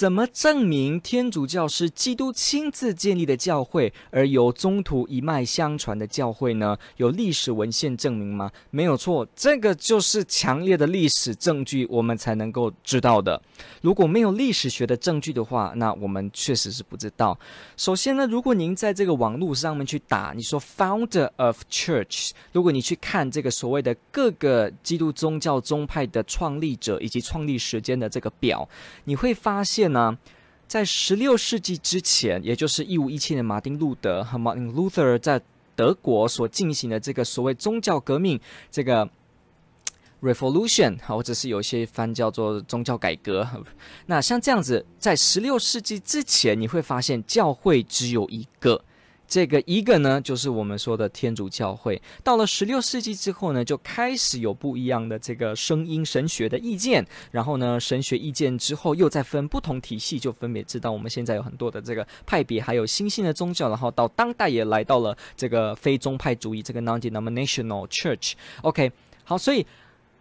怎么证明天主教是基督亲自建立的教会，而由宗徒一脉相传的教会呢？有历史文献证明吗？没有错，这个就是强烈的历史证据，我们才能够知道的。如果没有历史学的证据的话，那我们确实是不知道。首先呢，如果您在这个网络上面去打，你说 Founder of Church，如果你去看这个所谓的各个基督宗教宗派的创立者以及创立时间的这个表，你会发现。呢，在十六世纪之前，也就是一五一七年，马丁路德和 Martin Luther 在德国所进行的这个所谓宗教革命，这个 Revolution，或者是有些翻叫做宗教改革。那像这样子，在十六世纪之前，你会发现教会只有一个。这个一个呢，就是我们说的天主教会。到了十六世纪之后呢，就开始有不一样的这个声音、神学的意见。然后呢，神学意见之后又再分不同体系，就分别知道我们现在有很多的这个派别，还有新兴的宗教。然后到当代也来到了这个非宗派主义，这个 non-denominational church。OK，好，所以。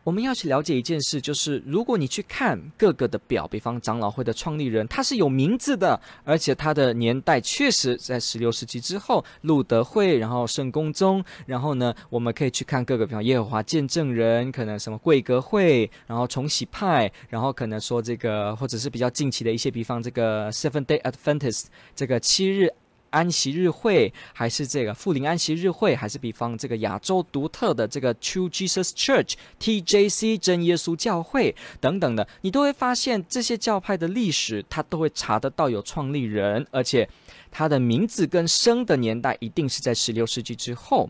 我们要去了解一件事，就是如果你去看各个的表，比方长老会的创立人，他是有名字的，而且他的年代确实在十六世纪之后，路德会，然后圣公宗，然后呢，我们可以去看各个，比方耶和华见证人，可能什么贵格会，然后重洗派，然后可能说这个，或者是比较近期的一些，比方这个 Seven Day Adventist 这个七日。安息日会，还是这个富林安息日会，还是比方这个亚洲独特的这个 True Jesus Church（TJC） 真耶稣教会等等的，你都会发现这些教派的历史，它都会查得到有创立人，而且他的名字跟生的年代一定是在十六世纪之后。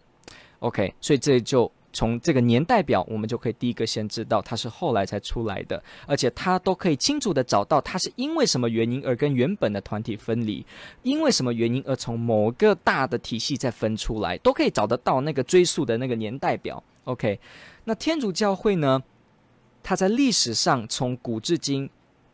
OK，所以这就。从这个年代表，我们就可以第一个先知道它是后来才出来的，而且它都可以清楚地找到它是因为什么原因而跟原本的团体分离，因为什么原因而从某个大的体系再分出来，都可以找得到那个追溯的那个年代表。OK，那天主教会呢？它在历史上从古至今，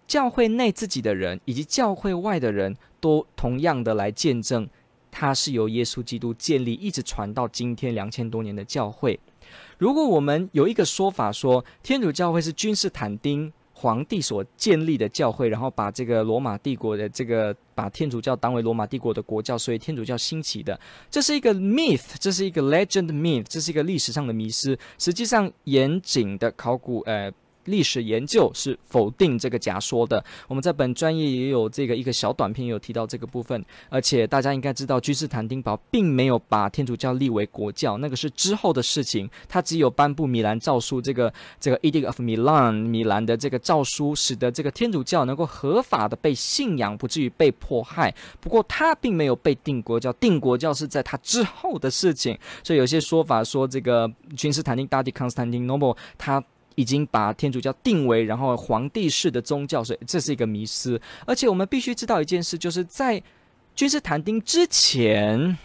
教会内自己的人以及教会外的人都同样的来见证，它是由耶稣基督建立，一直传到今天两千多年的教会。如果我们有一个说法说，天主教会是君士坦丁皇帝所建立的教会，然后把这个罗马帝国的这个把天主教当为罗马帝国的国教，所以天主教兴起的，这是一个 myth，这是一个 legend myth，这是一个历史上的迷失。实际上，严谨的考古，呃。历史研究是否定这个假说的。我们在本专业也有这个一个小短片，有提到这个部分。而且大家应该知道，君士坦丁堡并没有把天主教立为国教，那个是之后的事情。他只有颁布米兰诏书，这个这个 Edict of Milan，米兰的这个诏书，使得这个天主教能够合法的被信仰，不至于被迫害。不过他并没有被定国教，定国教是在他之后的事情。所以有些说法说，这个君士坦丁大帝 Constantinople 他。已经把天主教定为然后皇帝式的宗教，所以这是一个迷思。而且我们必须知道一件事，就是在君士坦丁之前，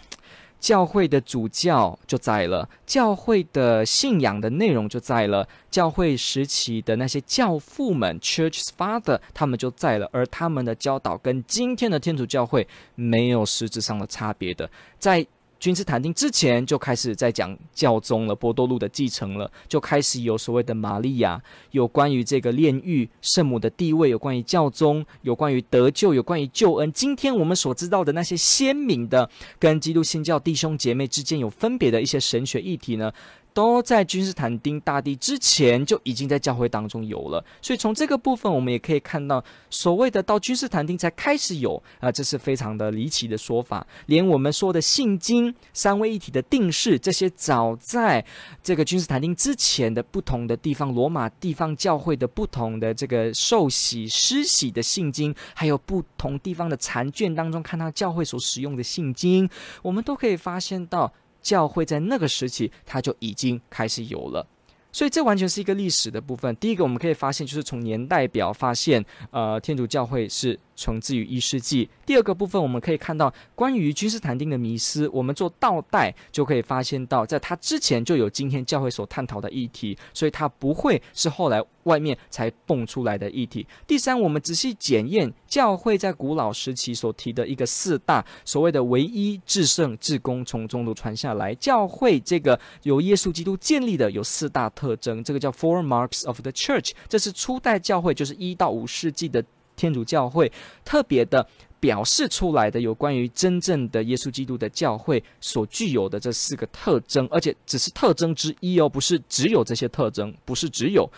教会的主教就在了，教会的信仰的内容就在了，教会时期的那些教父们 （Church Father） 他们就在了，而他们的教导跟今天的天主教会没有实质上的差别的，在。君士坦丁之前就开始在讲教宗了，波多路的继承了，就开始有所谓的玛利亚，有关于这个炼狱圣母的地位，有关于教宗，有关于得救，有关于救恩。今天我们所知道的那些鲜明的跟基督新教弟兄姐妹之间有分别的一些神学议题呢，都在君士坦丁大帝之前就已经在教会当中有了，所以从这个部分我们也可以看到，所谓的到君士坦丁才开始有啊、这是非常的离奇的说法。连我们说的信经、三位一体的定式，这些早在这个君士坦丁之前的不同的地方，罗马地方教会的不同的这个受洗施洗的信经，还有不同地方的残卷当中，看到教会所使用的信经，我们都可以发现到。教会在那个时期，它就已经开始有了，所以这完全是一个历史的部分。第一个，我们可以发现，就是从年代表发现，呃，天主教会是存自于一世纪。第二个部分，我们可以看到关于君士坦丁的迷思，我们做倒带就可以发现到，在他之前就有今天教会所探讨的议题，所以他不会是后来外面才蹦出来的议题。第三，我们仔细检验教会在古老时期所提的一个四大所谓的唯一、至圣、至公，从中途传下来，教会这个由耶稣基督建立的有四大特征，这个叫 Four Marks of the Church，这是初代教会，就是一到五世纪的天主教会特别的表示出来的有关于真正的耶稣基督的教会所具有的这四个特征，而且只是特征之一哦，不是只有这些特征，不是只有。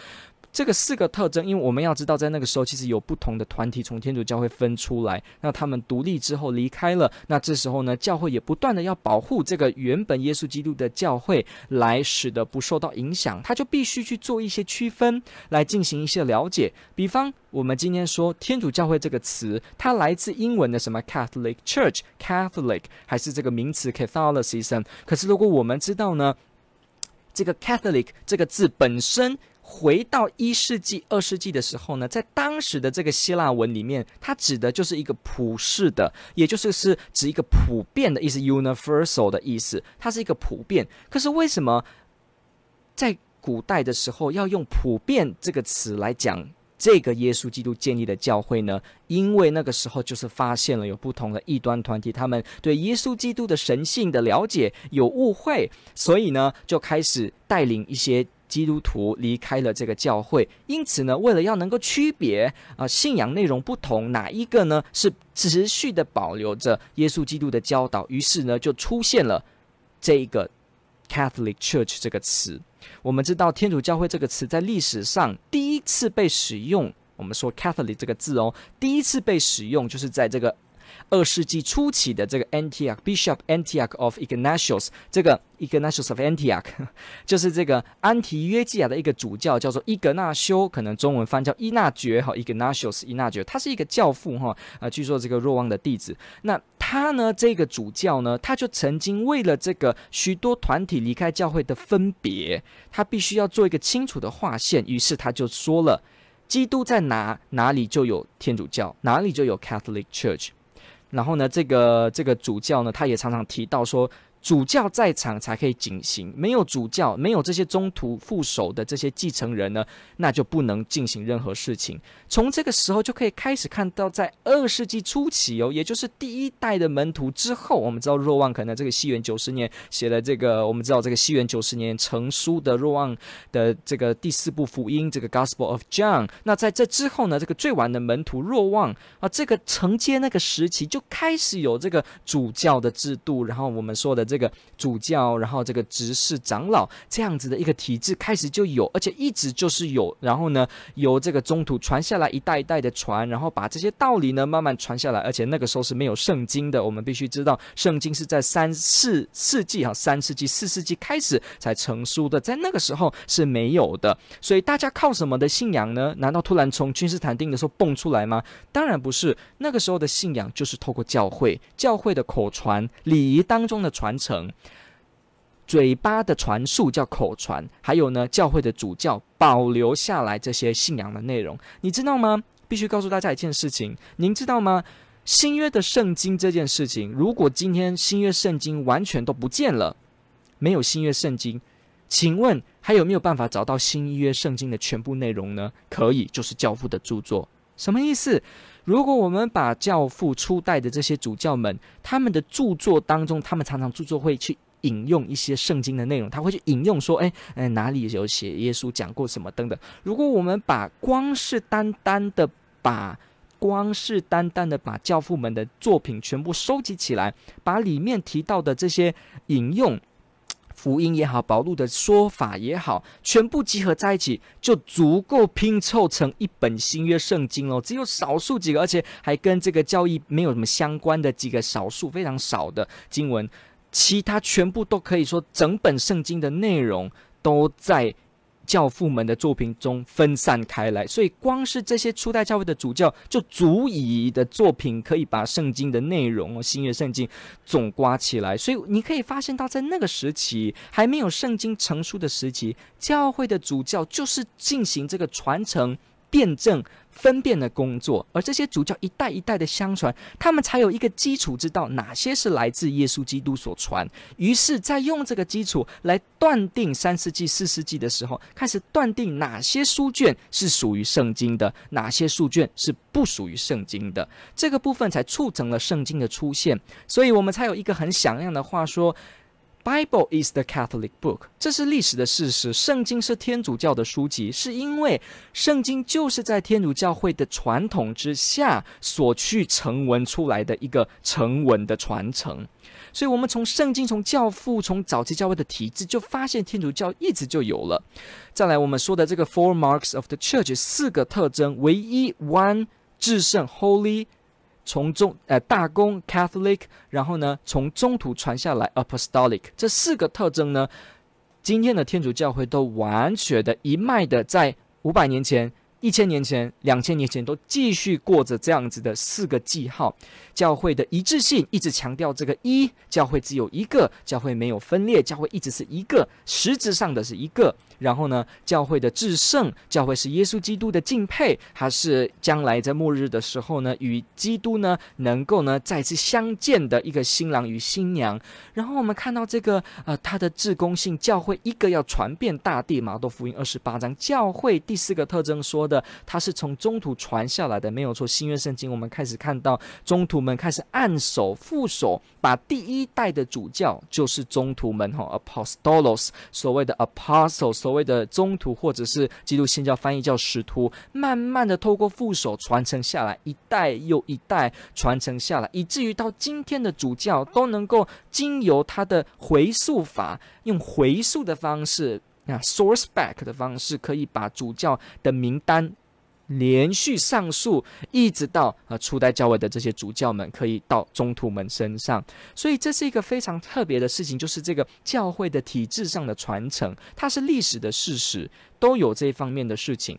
这个四个特征，因为我们要知道，在那个时候其实有不同的团体从天主教会分出来，那他们独立之后离开了，那这时候呢，教会也不断的要保护这个原本耶稣基督的教会，来使得不受到影响，他就必须去做一些区分，来进行一些了解。比方，我们今天说天主教会这个词，它来自英文的什么 Catholic Church，Catholic 还是这个名词 Catholicism？可是如果我们知道呢，这个 Catholic 这个字本身。回到一世纪、二世纪的时候呢，在当时的这个希腊文里面，它指的就是一个普世的，也就是是指一个普遍的意思，universal 的意思，它是一个普遍。可是为什么在古代的时候要用“普遍”这个词来讲这个耶稣基督建立的教会呢？因为那个时候就是发现了有不同的异端团体，他们对耶稣基督的神性的了解有误会，所以呢，就开始带领一些。基督徒离开了这个教会，因此呢，为了要能够区别啊、信仰内容不同，哪一个呢是持续的保留着耶稣基督的教导，于是呢就出现了这个 Catholic Church 这个词。我们知道天主教会这个词在历史上第一次被使用，我们说 Catholic 这个字哦，第一次被使用就是在这个。二世纪初期的这个 Antioch Bishop Antioch of Ignatius，这个 Ignatius of Antioch 就是这个安提约基亚的一个主教，叫做伊格纳修，可能中文翻叫伊纳爵哈，Ignatius 伊纳爵，他是一个教父哈，啊，据说这个若望的弟子。那他呢，这个主教呢，他就曾经为了这个许多团体离开教会的分别，他必须要做一个清楚的划线，于是他就说了，基督在哪，哪里就有天主教，哪里就有 Catholic Church。然后呢，这个这个主教呢，他也常常提到说。主教在场才可以进行，没有主教，没有这些中途副手的这些继承人呢，那就不能进行任何事情。从这个时候就可以开始看到，在二世纪初期哦，也就是第一代的门徒之后，我们知道若望可能这个西元九十年写了这个，我们知道这个西元九十年成书的若望的这个第四部福音，这个 Gospel of John。那在这之后呢，这个最晚的门徒若望啊，这个承接那个时期就开始有这个主教的制度，然后我们说的。这个主教，然后这个执事长老这样子的一个体制开始就有，而且一直就是有。然后呢，由这个宗徒传下来，一代一代的传，然后把这些道理呢慢慢传下来。而且那个时候是没有圣经的，我们必须知道，圣经是在三四世纪哈，三世纪、四世纪开始才成书的，在那个时候是没有的。所以大家靠什么的信仰呢？难道突然从君士坦丁的时候蹦出来吗？当然不是，那个时候的信仰就是透过教会，教会的口传礼仪当中的传。成嘴巴的传述叫口传，还有呢，教会的主教保留下来这些信仰的内容，你知道吗？必须告诉大家一件事情，您知道吗？新约的圣经这件事情，如果今天新约圣经完全都不见了，没有新约圣经，请问还有没有办法找到新约圣经的全部内容呢？可以，就是教父的著作。什么意思？如果我们把教父初代的这些主教们他们的著作当中，他们常常著作会去引用一些圣经的内容，他会去引用说，哎，哎，哪里有写耶稣讲过什么等等。如果我们把光是单单的把光是单单的把教父们的作品全部收集起来，把里面提到的这些引用。福音也好，保禄的说法也好，全部集合在一起，就足够拼凑成一本新约圣经哦。只有少数几个，而且还跟这个教义没有什么相关的几个少数非常少的经文，其他全部都可以说整本圣经的内容都在。教父们的作品中分散开来，所以光是这些初代教会的主教就足以的作品，可以把圣经的内容哦、新约圣经总刮起来。所以你可以发现到，在那个时期还没有圣经成书的时期，教会的主教就是进行这个传承。辩证。分辨的工作，而这些主教一代一代的相传，他们才有一个基础，知道哪些是来自耶稣基督所传。于是，再用这个基础来断定三世纪、四世纪的时候，开始断定哪些书卷是属于圣经的，哪些书卷是不属于圣经的。这个部分才促成了圣经的出现。所以我们才有一个很响亮的话说。Bible is the Catholic book，这是历史的事实。圣经是天主教的书籍，是因为圣经就是在天主教会的传统之下所去成文出来的一个成文的传承。所以，我们从圣经、从教父、从早期教会的体制，就发现天主教一直就有了。再来，我们说的这个 Four Marks of the Church 四个特征：唯一 One 至圣 Holy。从中呃大公 Catholic，然后呢从中途传下来 Apostolic 这四个特征呢，今天的天主教会都完全的一脉的在五百年前、一千年前、两千年前都继续过着这样子的四个记号。教会的一致性一直强调这个一，教会只有一个，教会没有分裂，教会一直是一个，实质上的是一个。然后呢，教会的至圣，教会是耶稣基督的敬佩，还是将来在末日的时候呢，与基督呢能够呢再次相见的一个新郎与新娘。然后我们看到这个呃，他的至公性，教会一个要传遍大地，马窦福音二十八章，教会第四个特征说的，它是从中途传下来的，没有错。新约圣经我们开始看到中途们开始按手覆手，把第一代的主教就是中途们哈，apostolos，所谓的 apostle，所谓的中途或者是基督新教翻译叫使徒，慢慢的透过覆手传承下来，一代又一代传承下来，以至于到今天的主教都能够经由他的回溯法，用回溯的方式那，source back 的方式，可以把主教的名单。连续上诉，一直到呃初代教会的这些主教们可以到中途们身上，所以这是一个非常特别的事情，就是这个教会的体制上的传承，它是历史的事实，都有这方面的事情。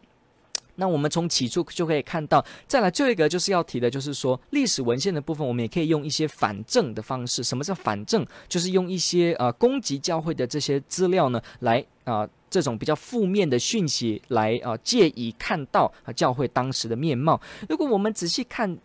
那我们从起初就可以看到，再来最后一个就是要提的，就是说历史文献的部分，我们也可以用一些反证的方式。什么叫反证？就是用一些呃攻击教会的这些资料呢，来啊。这种比较负面的讯息来啊，借以看到啊教会当时的面貌。如果我们仔细看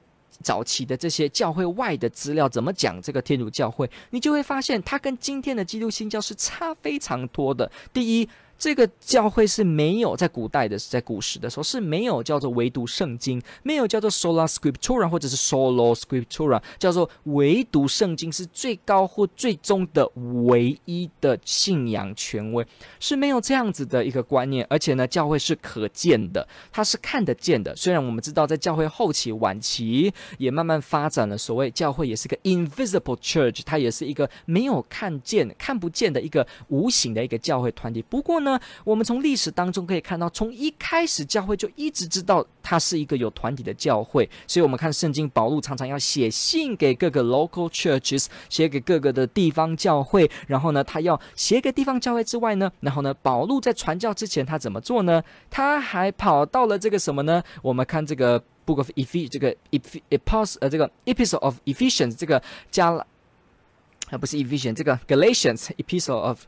早期的这些教会外的资料，怎么讲这个天主教会，你就会发现它跟今天的基督新教是差非常多的。第一。这个教会是没有在古代的，在古时的时候是没有叫做唯独圣经，没有叫做 sola scriptura 或者是 solo scriptura，叫做唯独圣经是最高或最终的唯一的信仰权威，是没有这样子的一个观念。而且呢，教会是可见的，它是看得见的。虽然我们知道在教会后期晚期也慢慢发展了，所谓教会也是个 invisible church，它也是一个没有看见、看不见的一个无形的一个教会团体。不过呢。我们从历史当中可以看到，从一开始教会就一直知道它是一个有团体的教会，所以我们看圣经，保禄常常要写信给各个 local churches，写给各个的地方教会，然后呢，他要写给地方教会之外呢，然后呢，保禄在传教之前他怎么做呢？他还跑到了这个什么呢？我们看这个 Book of Ephes 这个 Epos 呃这个 Epistle of Ephesians 这个加了啊不是 Ephesians 这个 Galatians Epistle of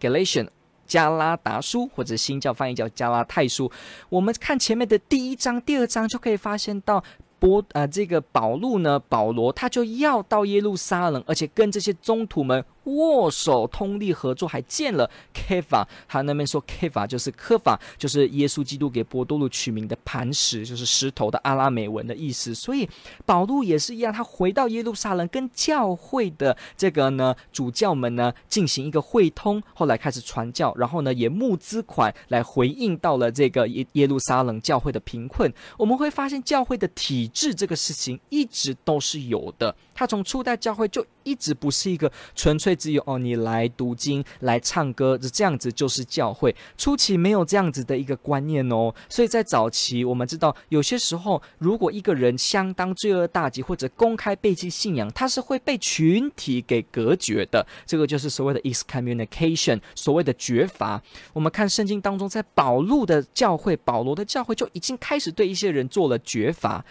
Galatians 加拉达书或者新教翻译叫加拉泰书，我们看前面的第一章、第二章就可以发现到波呃这个保禄呢，保罗他就要到耶路撒冷，而且跟这些宗徒们。握手通力合作，还建了 Kefa，他那边说 Kefa 就是科法，就是耶稣基督给波多禄取名的磐石，就是石头的阿拉美文的意思。所以保禄也是一样，他回到耶路撒冷，跟教会的这个呢主教们呢进行一个会通，后来开始传教，然后呢也募资款来回应到了这个耶耶路撒冷教会的贫困。我们会发现教会的体制这个事情一直都是有的，他从初代教会就一直不是一个纯粹。只有哦，你来读经、来唱歌，这样子就是教会。初期没有这样子的一个观念哦，所以在早期，我们知道有些时候，如果一个人相当罪恶大极或者公开背弃信仰，他是会被群体给隔绝的。这个就是所谓的 excommunication，所谓的绝罚。我们看圣经当中，在保禄的教会、保罗的教会就已经开始对一些人做了绝罚。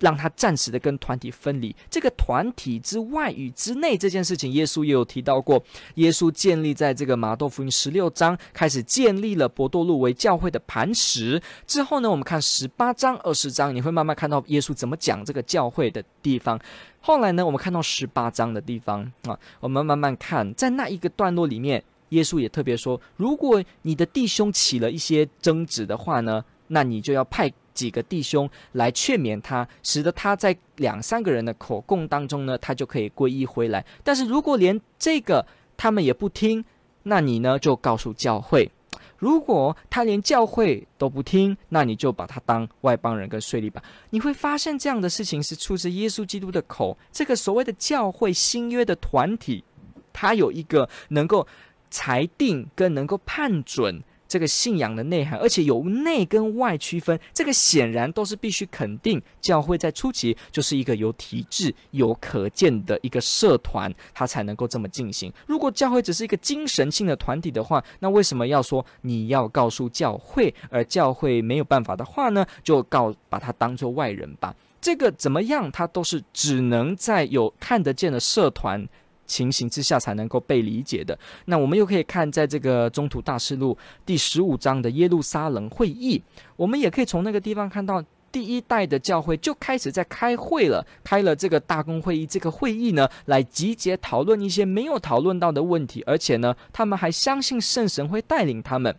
让他暂时的跟团体分离。这个团体之外与之内这件事情，耶稣也有提到过。耶稣建立在这个马窦福音十六章开始建立了伯多禄为教会的磐石之后呢，我们看十八章、二十章，你会慢慢看到耶稣怎么讲这个教会的地方。后来呢，我们看到十八章的地方啊，我们慢慢看，在那一个段落里面，耶稣也特别说，如果你的弟兄起了一些争执的话呢，那你就要派。几个弟兄来劝勉他，使得他在两三个人的口供当中呢，他就可以归依回来。但是如果连这个他们也不听，那你呢就告诉教会；如果他连教会都不听，那你就把他当外邦人跟税吏吧。你会发现这样的事情是出自耶稣基督的口。这个所谓的教会新约的团体，他有一个能够裁定跟能够判准。这个信仰的内涵，而且由内跟外区分，这个显然都是必须肯定。教会在初期就是一个有体制、有可见的一个社团，它才能够这么进行。如果教会只是一个精神性的团体的话，那为什么要说你要告诉教会，而教会没有办法的话呢？就告把它当做外人吧。这个怎么样？它都是只能在有看得见的社团。情形之下才能够被理解的。那我们又可以看，在这个《中途大事录》第十五章的耶路撒冷会议，我们也可以从那个地方看到，第一代的教会就开始在开会了，开了这个大公会议。这个会议呢，来集结讨论一些没有讨论到的问题，而且呢，他们还相信圣神会带领他们。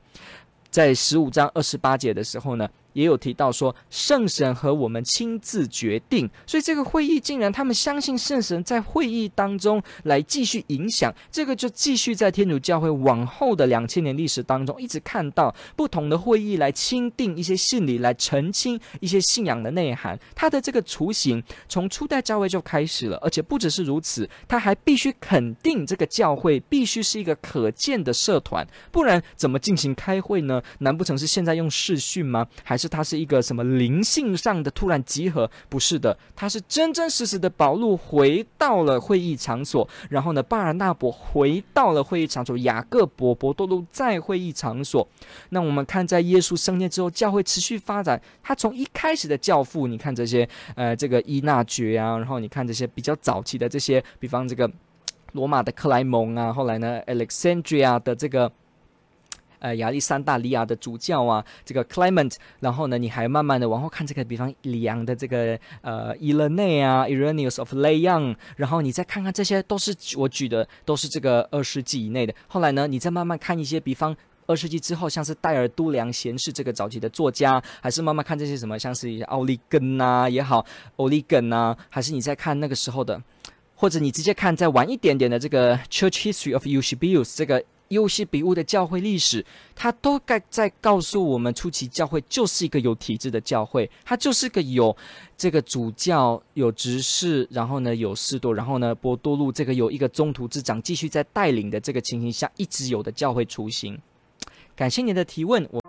在十五章二十八节的时候呢，也有提到说，圣神和我们亲自决定，所以这个会议竟然他们相信圣神在会议当中来继续影响，这个就继续在天主教会往后的两千年历史当中，一直看到不同的会议来钦定一些信理，来澄清一些信仰的内涵。它的这个雏形从初代教会就开始了，而且不只是如此，他还必须肯定这个教会必须是一个可见的社团，不然怎么进行开会呢？难不成是现在用视讯吗？还是它是一个什么灵性上的突然集合？不是的，它是真真实实的保禄回到了会议场所，然后呢，巴尔纳伯回到了会议场所，雅各伯、伯多禄在会议场所。那我们看，在耶稣升天之后，教会持续发展。他从一开始的教父，你看这些，呃，这个伊纳爵啊，然后你看这些比较早期的这些，比方这个罗马的克莱蒙啊，后来呢，Alexandria 的这个。呃，亚历山大里亚的主教啊，这个 Clement，然后呢，你还慢慢的往后看这个，比方里昂的这个呃伊勒内啊，Irenaeus of Lyon，然后你再看看这些，都是我举的，都是这个二世纪以内的。后来呢，你再慢慢看一些，比方二世纪之后，像是戴尔都良贤士这个早期的作家，还是慢慢看这些什么，像是奥利根呐也好，奥利根呐，还是你再看那个时候的，或者你直接看再晚一点点的这个 Church History of Eusebius 这个。优西比乌的教会历史，他都该在告诉我们，初期教会就是一个有体制的教会，它就是个有这个主教、有执事，然后呢有士多，然后呢波多路这个有一个中途之长继续在带领的这个情形下，一直有的教会雏形。感谢您的提问，我。